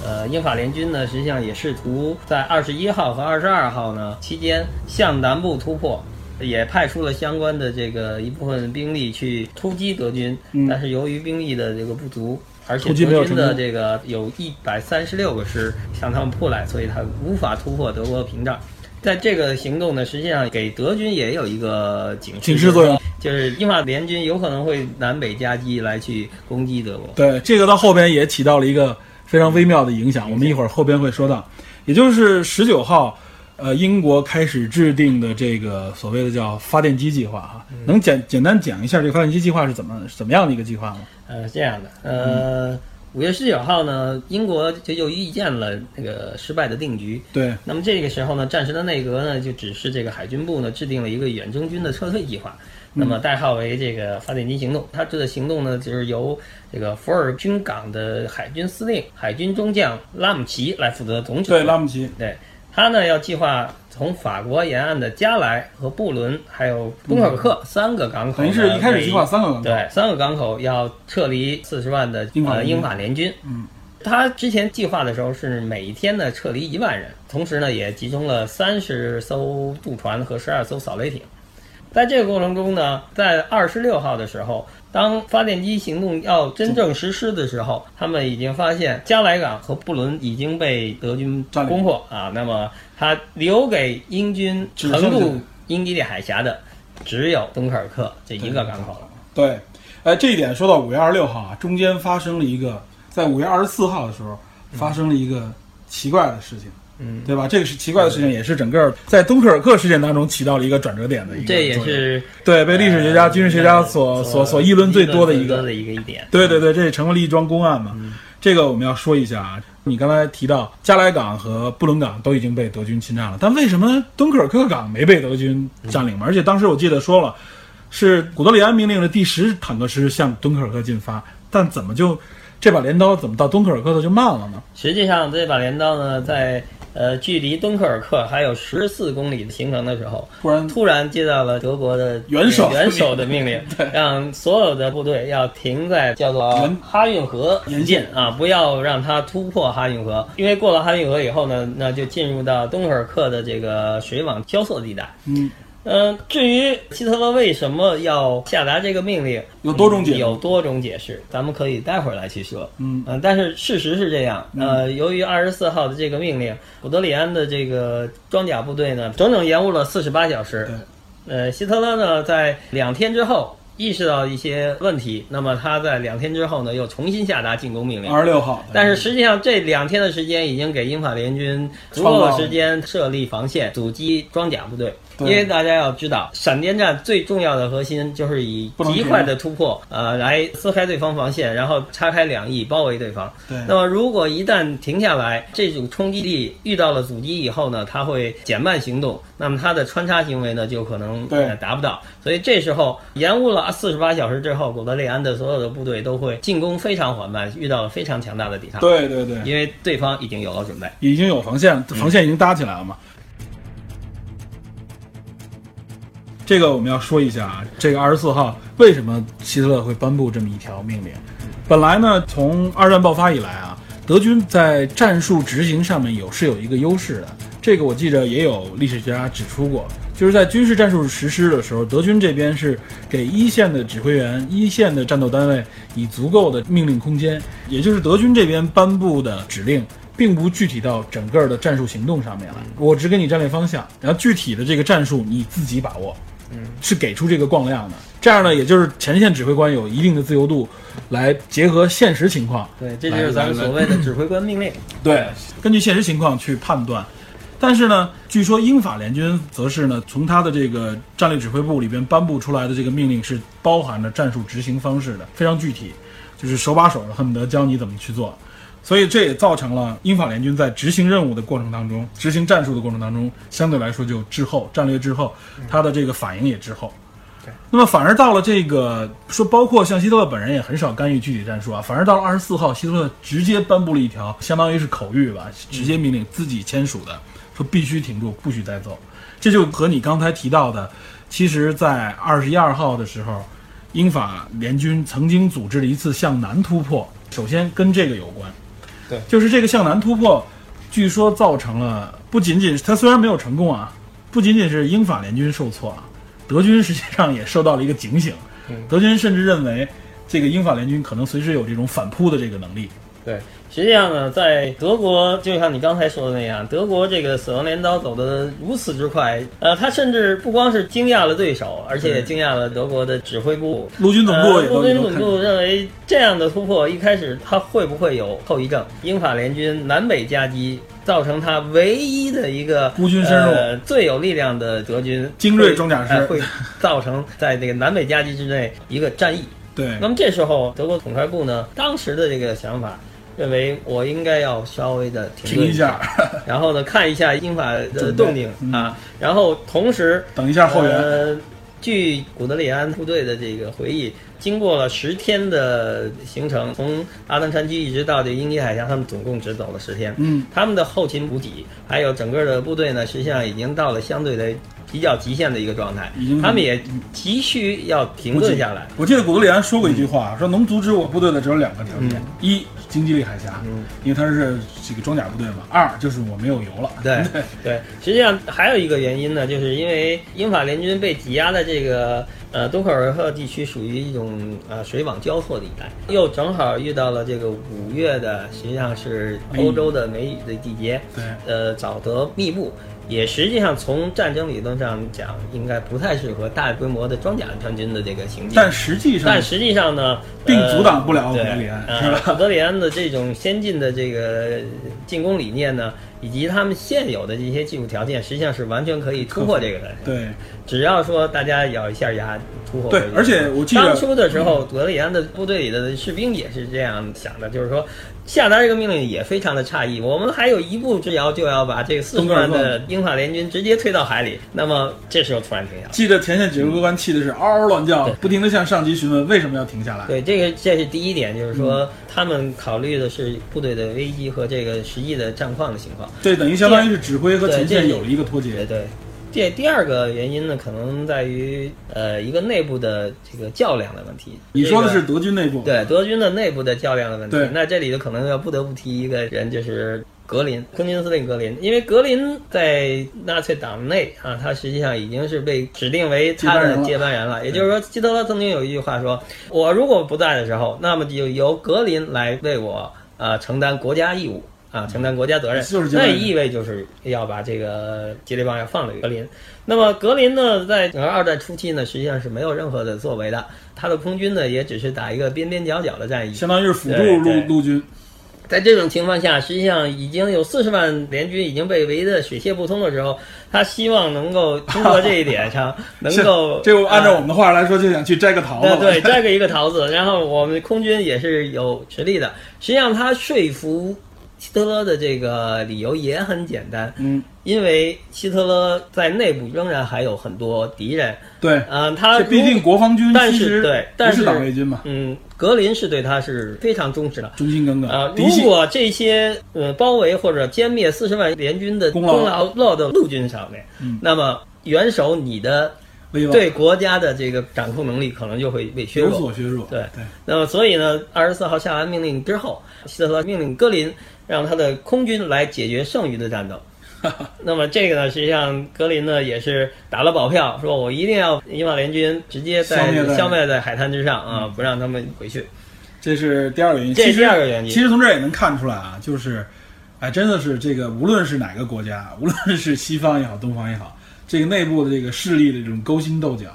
呃，英法联军呢，实际上也试图在二十一号和二十二号呢期间向南部突破，也派出了相关的这个一部分兵力去突击德军，但是由于兵力的这个不足，而且德军的这个有一百三十六个师向他们扑来，所以他无法突破德国屏障。在这个行动呢，实际上给德军也有一个警示警示作用，就是英法联军有可能会南北夹击来去攻击德国。对，这个到后边也起到了一个非常微妙的影响，我们一会儿后边会说到，也就是十九号，呃，英国开始制定的这个所谓的叫发电机计划哈，能简简单讲一下这个发电机计划是怎么怎么样的一个计划吗？呃，这样的，呃，五月十九号呢，英国就又遇见了那个失败的定局。对，那么这个时候呢，战时的内阁呢，就指示这个海军部呢制定了一个远征军的撤退计划，那么代号为这个发电机行动。它这个行动呢，就是由这个福尔军港的海军司令、海军中将拉姆齐来负责总指挥。对，拉姆齐，对他呢要计划从法国沿岸的加莱和布伦，还有敦刻尔克三个港口呢，等于是一开始计划三个港口，对，三个港口要撤离四十万的英法联军呃英法联军。嗯，他之前计划的时候是每天呢撤离一万人，同时呢也集中了三十艘渡船和十二艘扫雷艇。在这个过程中呢，在二十六号的时候，当发电机行动要真正实施的时候，他们已经发现加莱港和布伦已经被德军攻破啊。那么，他留给英军横渡英吉利海峡的只有敦刻尔克这一个港口了。对，哎，这一点说到五月二十六号啊，中间发生了一个，在五月二十四号的时候发生了一个奇怪的事情。嗯，对吧？这个是奇怪的事情，也是整个在敦刻尔克事件当中起到了一个转折点的一个作这。也是对被历史学家、军事学家所所所议论最多的一个的一个一点。对对对，这也成为了一桩公案嘛。这个我们要说一下啊。你刚才提到加莱港和布伦港都已经被德军侵占了，但为什么敦刻尔克港没被德军占领嘛？而且当时我记得说了，是古德里安命令的第十坦克师向敦刻尔克进发，但怎么就这把镰刀怎么到敦刻尔克的就慢了呢？实际上，这把镰刀呢，在呃距离敦刻尔克还有十四公里的行程的时候，突然突然接到了德国的元首元首的命令，*laughs* 让所有的部队要停在叫做哈运河沿附近啊，不要让它突破哈运河，因为过了哈运河以后呢，那就进入到敦刻尔克的这个水网交错地带。嗯，嗯，至于希特勒为什么要下达这个命令，有多种解释有多种解释，咱们可以待会儿来去说。嗯但是事实是这样。呃，由于二十四号的这个命令，古德里安的这个装甲部队呢，整整延误了四十八小时。呃，希特勒呢，在两天之后意识到一些问题，那么他在两天之后呢，又重新下达进攻命令。二十六号，但是实际上，这两天的时间已经给英法联军足够的时间设立防线、阻击装甲部队。对因为大家要知道，闪电战最重要的核心就是以极快的突破，呃，来撕开对方防线，然后叉开两翼包围对方。对那么如果一旦停下来，这种冲击力遇到了阻击以后呢，它会减慢行动，那么它的穿插行为呢就可能达不到。所以这时候延误了四十八小时之后，古德里安的所有的部队都会进攻非常缓慢，遇到了非常强大的抵抗。对对对，因为对方已经有了准备。已经有防线，防线已经搭起来了嘛。这个我们要说一下啊，这个二十四号为什么希特勒会颁布这么一条命令？本来呢，从二战爆发以来啊，德军在战术执行上面有是有一个优势的。这个我记着也有历史学家指出过，就是在军事战术实施的时候，德军这边是给一线的指挥员、一线的战斗单位以足够的命令空间，也就是德军这边颁布的指令。并不具体到整个的战术行动上面来，我只给你战略方向，然后具体的这个战术你自己把握，嗯，是给出这个光亮的。这样呢，也就是前线指挥官有一定的自由度，来结合现实情况，对，这就是咱们所谓的指挥官命令。*laughs* 对，根据现实情况去判断。但是呢，据说英法联军则是呢，从他的这个战略指挥部里边颁布出来的这个命令是包含着战术执行方式的，非常具体，就是手把手的，恨不得教你怎么去做。所以这也造成了英法联军在执行任务的过程当中，执行战术的过程当中，相对来说就滞后，战略滞后，他的这个反应也滞后。对，那么反而到了这个说，包括像希特勒本人也很少干预具体战术啊，反而到了二十四号，希特勒直接颁布了一条，相当于是口谕吧，直接命令自己签署的，说必须停住，不许再走。这就和你刚才提到的，其实，在二十一二号的时候，英法联军曾经组织了一次向南突破，首先跟这个有关。对，就是这个向南突破，据说造成了不仅仅他虽然没有成功啊，不仅仅是英法联军受挫啊，德军实际上也受到了一个警醒。德军甚至认为，这个英法联军可能随时有这种反扑的这个能力。对，实际上呢，在德国，就像你刚才说的那样，德国这个死亡镰刀走得如此之快，呃，他甚至不光是惊讶了对手，而且也惊讶了德国的指挥部、陆军总部呃陆军总部认为这样的突破一开始他会不会有后遗症？英法联军南北夹击。造成他唯一的一个孤军深入呃，最有力量的德军精锐装甲师呃会造成在这个南北夹击之内一个战役。对那么这时候，德国统帅部呢，当时的这个想法，认为我应该要稍微的停停一下，*laughs* 然后呢，看一下英法的动静嗯。啊，然后同时等一下后援。呃，据古德里安部队的这个回忆，经过了十天的行程，从阿登山区一直到这英吉海峡，他们总共只走了十天。嗯，他们的后勤补给还有整个的部队呢，实际上已经到了相对的比较极限的一个状态，他们也急需要停顿下来。我记得古德里安说过一句话，说能阻止我部队的只有两个条件：嗯。一，经济利海峡，嗯因为它是这个装甲部队嘛；二，就是我没有油了。对 *laughs* 对，实际上还有一个原因呢，就是因为英法联军被挤压的这个呃敦刻尔克地区属于一种呃水网交错的一带，又正好遇到了这个五月的，实际上是欧洲的梅雨的季节，对呃，沼泽密布。也实际上从战争理论上讲，应该不太适合大规模的装甲战军的这个行进。但实际上但，实际上呢，并呃阻挡不了德里安呃是吧古德里安的这种先进的这个进攻理念呢，以及他们现有的这些技术条件，实际上是完全可以突破这个的。对只要说大家咬一下牙突破。对而且我记得当初的时候，古德里安的部队里的士兵也是这样想的，就是说下达这个命令也非常的诧异，我们还有一步之遥就要把这个四十万的 *laughs* 英法联军直接推到海里，那么这时候突然停下来。记得前线指挥官气的是嗷嗷乱叫，不停的向上级询问为什么要停下来。对，这个这是第一点，就是嗯说他们考虑的是部队的危机和这个实际的战况的情况。对等于相当于是指挥和前线有了一个脱节。对对，这第二个原因呢，可能在于呃一个内部的这个较量的问题。你说的是德军内部，对德军的内部的较量的问题对。那这里头可能要不得不提一个人，就是。格林，空军司令格林，因为格林在纳粹党内啊，他实际上已经是被指定为他的接班人了。也就是说，希特勒曾经有一句话说：“我如果不在的时候，那么就由格林来为我啊承担国家义务。”啊，承担国家责任，那也意味就是要把这个接力棒要放给格林。那么格林呢，在整个二战初期呢，实际上是没有任何的作为的，他的空军呢也只是打一个边边角角的战役，相当于是辅助陆陆军。在这种情况下，实际上已经有四十万联军已经被围得水泄不通的时候，他希望能够通过这一点上 *laughs* 能够这个按照我啊们的话来说，就想去摘个桃子对，*laughs* 摘个一个桃子，然后我们空军也是有实力的。实际上，他说服希特勒的这个理由也很简单，嗯，因为希特勒在内部仍然还有很多敌人。对，嗯、他这毕竟国防军但是对但是党卫军嘛，嗯，格林是对他是非常忠实的。忠心耿耿。啊，如果这些呃包围或者歼灭四十万联军的功功劳劳落到陆军上面，嗯那么元首你的对国家的这个掌控能力可能就会被削有弱。所削弱。对对，那么，所以呢，二十四号下完命令之后，希特勒命令格林让他的空军来解决剩余的战斗。*laughs* 那么这个呢，实际上格林呢也是打了保票，说我一定要英法联军直接在消灭在海滩之上啊，不让他们回去。这是第二个原因。这是其实第二个原因其实从这儿也能看出来啊，就是，哎，真的是这个，无论是哪个国家，无论是西方也好，东方也好，这个内部的这个势力的这种勾心斗角，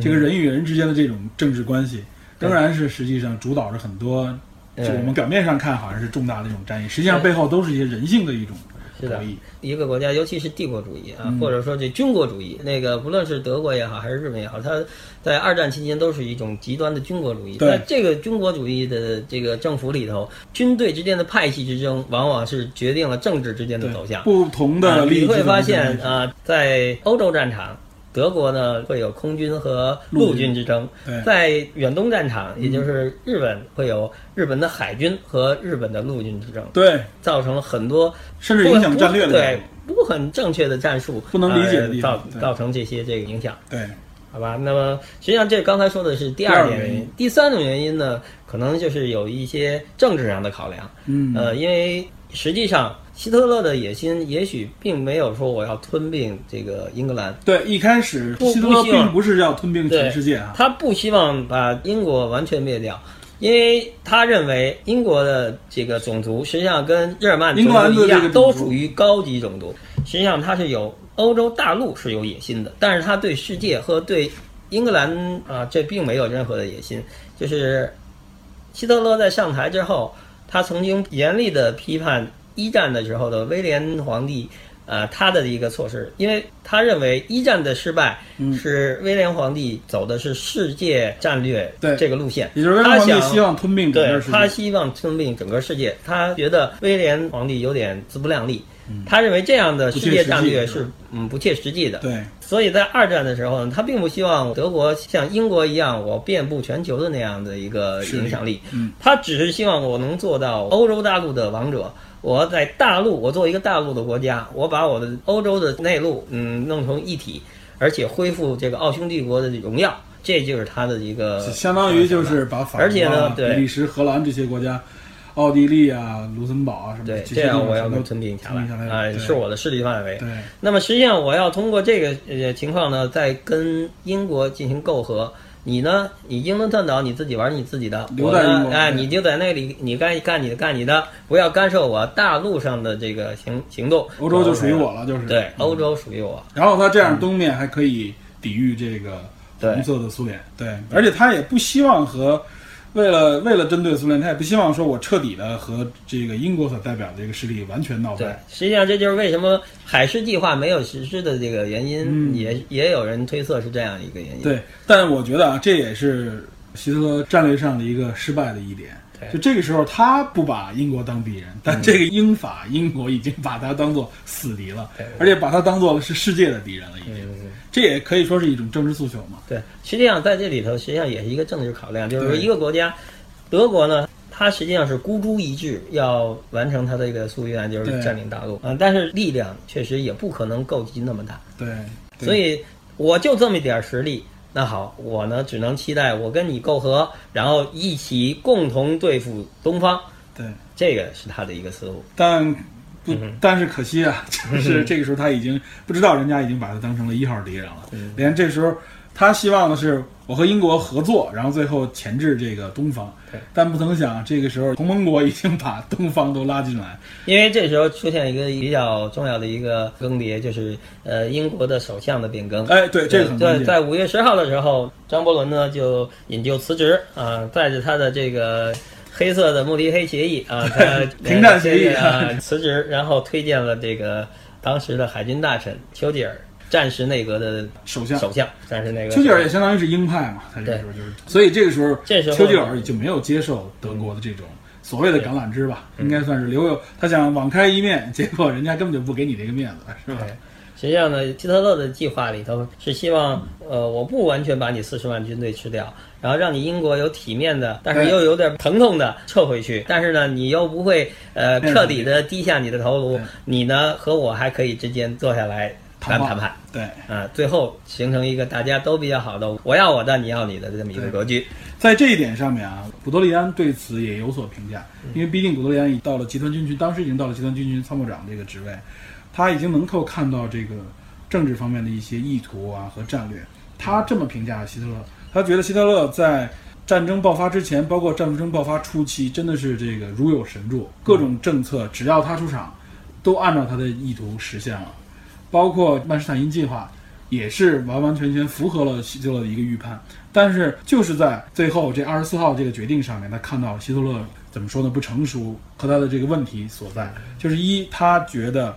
这个人与人之间的这种政治关系，仍然是实际上主导着很多。就我们表面上看好像是重大的一种战役，实际上背后都是一些人性的一种是的博弈。一个国家，尤其是帝国主义啊，嗯或者说这军国主义，那个不论是德国也好，还是日本也好，它在二战期间都是一种极端的军国主义。对在这个军国主义的这个政府里头，军队之间的派系之争，往往是决定了政治之间的走向。不同啊的你会发现啊、在欧洲战场，德国呢会有空军和陆军之争；在远东战场，也就是日本会有日本的海军和日本的陆军之争，对，造成了很多甚至影响战略的对不很正确的战术，不能理解的地呃造方造成这些这个影响。对，好吧，那么实际上这刚才说的是第第二点原因。第三种原因呢，可能就是有一些政治上的考量。嗯，呃，因为实际上希特勒的野心也许并没有说我要吞并这个英格兰，对，一开始希特勒并不是要吞并全世界啊，他不希望把英国完全灭掉。因为他认为英国的这个种族实际上跟日耳曼种族一样，都属于高级种族。实际上，他是有欧洲大陆是有野心的，但是他对世界和对英格兰啊，这并没有任何的野心。就是希特勒在上台之后，他曾经严厉的批判一战的时候的威廉皇帝，呃，他的一个措施，因为他认为一战的失败嗯是威廉皇帝走的是世界战略这个路线，也就是威廉皇帝他想希望吞并整个世界。他希望吞并整个世界，他觉得威廉皇帝有点自不量力，嗯他认为这样的世界战略是嗯不切实际的。对，所以在二战的时候呢，他并不希望德国像英国一样，我遍布全球的那样的一个影响力。嗯，他只是希望我能做到欧洲大陆的王者。我在大陆，我作为一个大陆的国家，我把我的欧洲的内陆，嗯，弄成一体，而且恢复这个奥匈帝国的荣耀，这就是他的一个相当于就是把法国啊、而且呢对比利时、荷兰这些国家，奥地利啊、卢森堡啊什么的，对，这样我要吞并下来啊、对是我的势力范围。对那么实际上，我要通过这个呃情况呢，再跟英国进行媾和。你呢？你英伦半岛你自己玩你自己的，我呢哎，你就在那里，你该干你的干你的，不要干涉我大陆上的这个行行动。欧洲就属于我了，就是对，嗯欧洲属于我。然后他这样东面还可以抵御这个红色的苏联，对，而且他也不希望和为了为了针对苏联，他也不希望说我彻底的和这个英国所代表的这个势力完全闹对掰。，实际上这就是为什么海事计划没有实施的这个原因，嗯也也有人推测是这样一个原因。对，但我觉得啊，这也是希特勒战略上的一个失败的一点。对。就这个时候，他不把英国当敌人，但这个英法英国已经把他当做死敌了，而且把他当做是世界的敌人了，已经。嗯这也可以说是一种政治诉求嘛。对，实际上在这里头，实际上也是一个政治考量，就是说一个国家，德国呢，它实际上是孤注一掷，要完成它的一个夙愿，就是占领大陆。啊、但是力量确实也不可能够及那么大，对，对。所以我就这么一点实力。那好，我呢只能期待我跟你媾和，然后一起共同对付东方，对，这个是他的一个思路。但不嗯，但是可惜啊，*laughs* 就是这个时候他已经不知道人家已经把他当成了一号敌人了。嗯。连这时候他希望的是我和英国合作，然后最后钳制这个东方对。但不曾想，这个时候同盟国已经把东方都拉进来。因为这时候出现一个比较重要的一个更迭，就是呃英国的首相的变更。哎，对，这个很对在键。在五月十号的时候，张伯伦呢就引咎辞职啊、带着他的这个黑色的慕尼黑协议啊，他停战协议啊辞职，然后推荐了这个当时的海军大臣丘吉尔。战时内阁的首相，首相，战时内阁。丘吉尔也相当于是鹰派嘛，他这个时候就是，所以这个时候，这时候丘吉尔就没有接受德国的这种所谓的橄榄枝吧，应该算是留有他想网开一面，结果人家根本就不给你这个面子，是吧？实际上呢，希特勒的计划里头是希望，呃，我不完全把你四十万军队吃掉，然后让你英国有体面的，但是又有点疼痛的撤回去，但是呢，你又不会呃彻底的低下你的头颅，你呢和我还可以之间坐下来。谈谈判，对，啊，最后形成一个大家都比较好的，我要我的，你要你的这么一个格局。在这一点上面啊，古德里安对此也有所评价，因为毕竟古德里安已到了集团军区，当时已经到了集团军区参谋长这个职位，他已经能够看到这个政治方面的一些意图啊和战略。他这么评价希特勒，他觉得希特勒在战争爆发之前，包括战争爆发初期，真的是这个如有神助，各种政策只要他出场，都按照他的意图实现了。包括曼施坦因计划，也是完完全全符合了希特勒的一个预判。但是就是在最后这二十四号这个决定上面，他看到希特勒怎么说呢？不成熟和他的这个问题所在，就是一，他觉得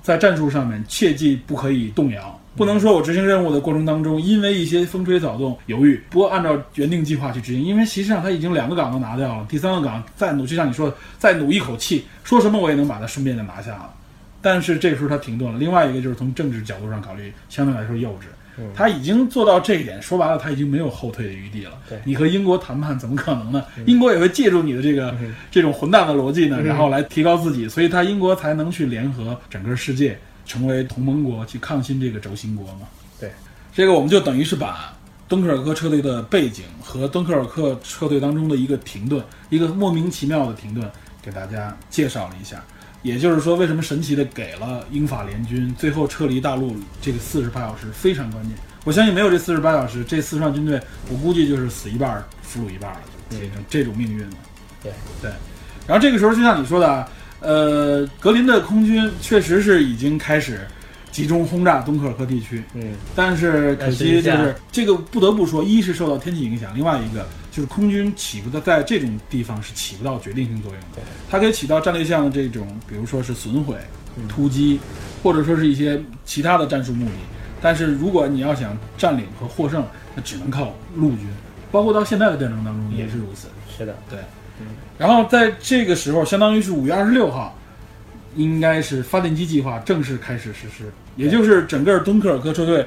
在战术上面切记不可以动摇，不能说我执行任务的过程当中，因为一些风吹草动犹豫，不过按照原定计划去执行。因为实际上他已经两个岗都拿掉了，第三个岗再努，就像你说的，再努一口气，说什么我也能把它顺便的拿下了。但是这时候他停顿了。另外一个就是从政治角度上考虑，相对来说幼稚。他已经做到这一点，说白了他已经没有后退的余地了。对，你和英国谈判怎么可能呢？英国也会借助你的这个这种混蛋的逻辑呢，然后来提高自己，所以他英国才能去联合整个世界，成为同盟国去抗新这个轴心国嘛。对，这个我们就等于是把敦刻尔克撤退的背景和敦刻尔克撤退当中的一个停顿，一个莫名其妙的停顿，给大家介绍了一下。也就是说，为什么神奇的给了英法联军最后撤离大陆这个四十八小时非常关键？我相信没有这四十八小时，这四十万军队，我估计就是死一半，俘虏一半了，就变成这种命运了。对对。然后这个时候，就像你说的，呃，格林的空军确实是已经开始集中轰炸敦刻尔克地区。嗯。但是可惜就是这个不得不说，一是受到天气影响，另外一个。就是空军起不到在这种地方是起不到决定性作用的，它可以起到战略上的这种，比如说是损毁、突击，或者说是一些其他的战术目的。但是如果你要想占领和获胜，那只能靠陆军，包括到现在的战争当中也是如此。是的，对。然后在这个时候，相当于是五月二十六号，应该是发电机计划正式开始实施，也就是整个敦刻尔克撤退。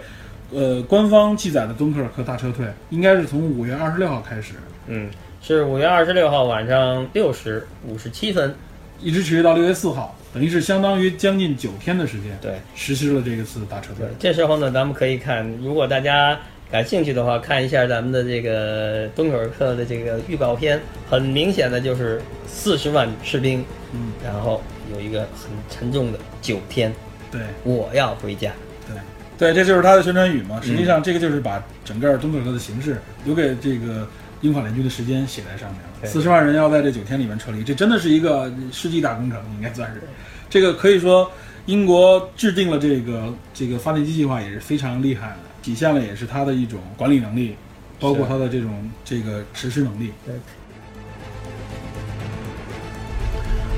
呃，官方记载的敦刻尔克大撤退应该是从五月二十六号开始。嗯，是五月二十六号晚上六时五十七分，一直持续到六月四号，等于是相当于将近九天的时间。对，实施了这一次大撤退。这时候呢，咱们可以看，如果大家感兴趣的话，看一下咱们的这个敦刻尔克的这个预告片，很明显的就是四十万士兵，嗯，然后有一个很沉重的九天。对，我要回家。对，这就是他的宣传语嘛。实际上，这个就是把整个敦刻尔克的形式留给这个英法联军的时间写在上面了。四十万人要在这九天里面撤离，这真的是一个世纪大工程，应该算是。这个可以说，英国制定了这个这个发电机计划也是非常厉害的，体现了也是他的一种管理能力，包括他的这种这个实施能力。对。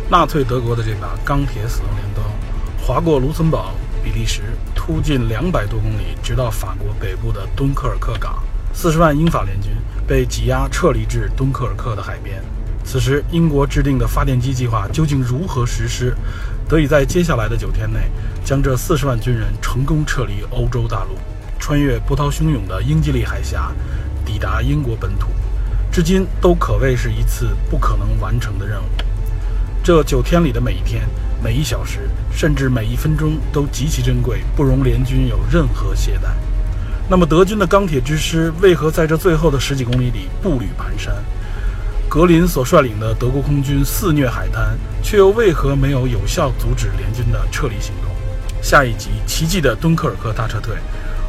纳粹德国的这把钢铁死亡镰刀，划过卢森堡。比利时突进两百多公里，直到法国北部的敦刻尔克港。四十万英法联军被挤压撤离至敦刻尔克的海边。此时，英国制定的发电机计划究竟如何实施？得以在接下来的九天内，将这四十万军人成功撤离欧洲大陆，穿越波涛汹涌的英吉利海峡，抵达英国本土。至今都可谓是一次不可能完成的任务。这九天里的每一天。每一小时，甚至每一分钟都极其珍贵，不容联军有任何懈怠。那么，德军的钢铁之师为何在这最后的十几公里里步履蹒跚？格林所率领的德国空军肆虐海滩，却又为何没有有效阻止联军的撤离行动？下一集《奇迹的敦刻尔克大撤退》，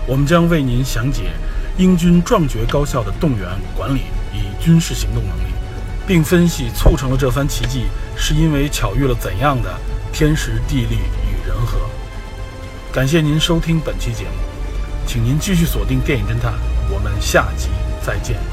我们将为您详解英军壮绝高效的动员、管理与军事行动能力，并分析促成了这番奇迹是因为巧遇了怎样的。天时地利与人和，感谢您收听本期节目，请您继续锁定电影侦探，我们下集再见。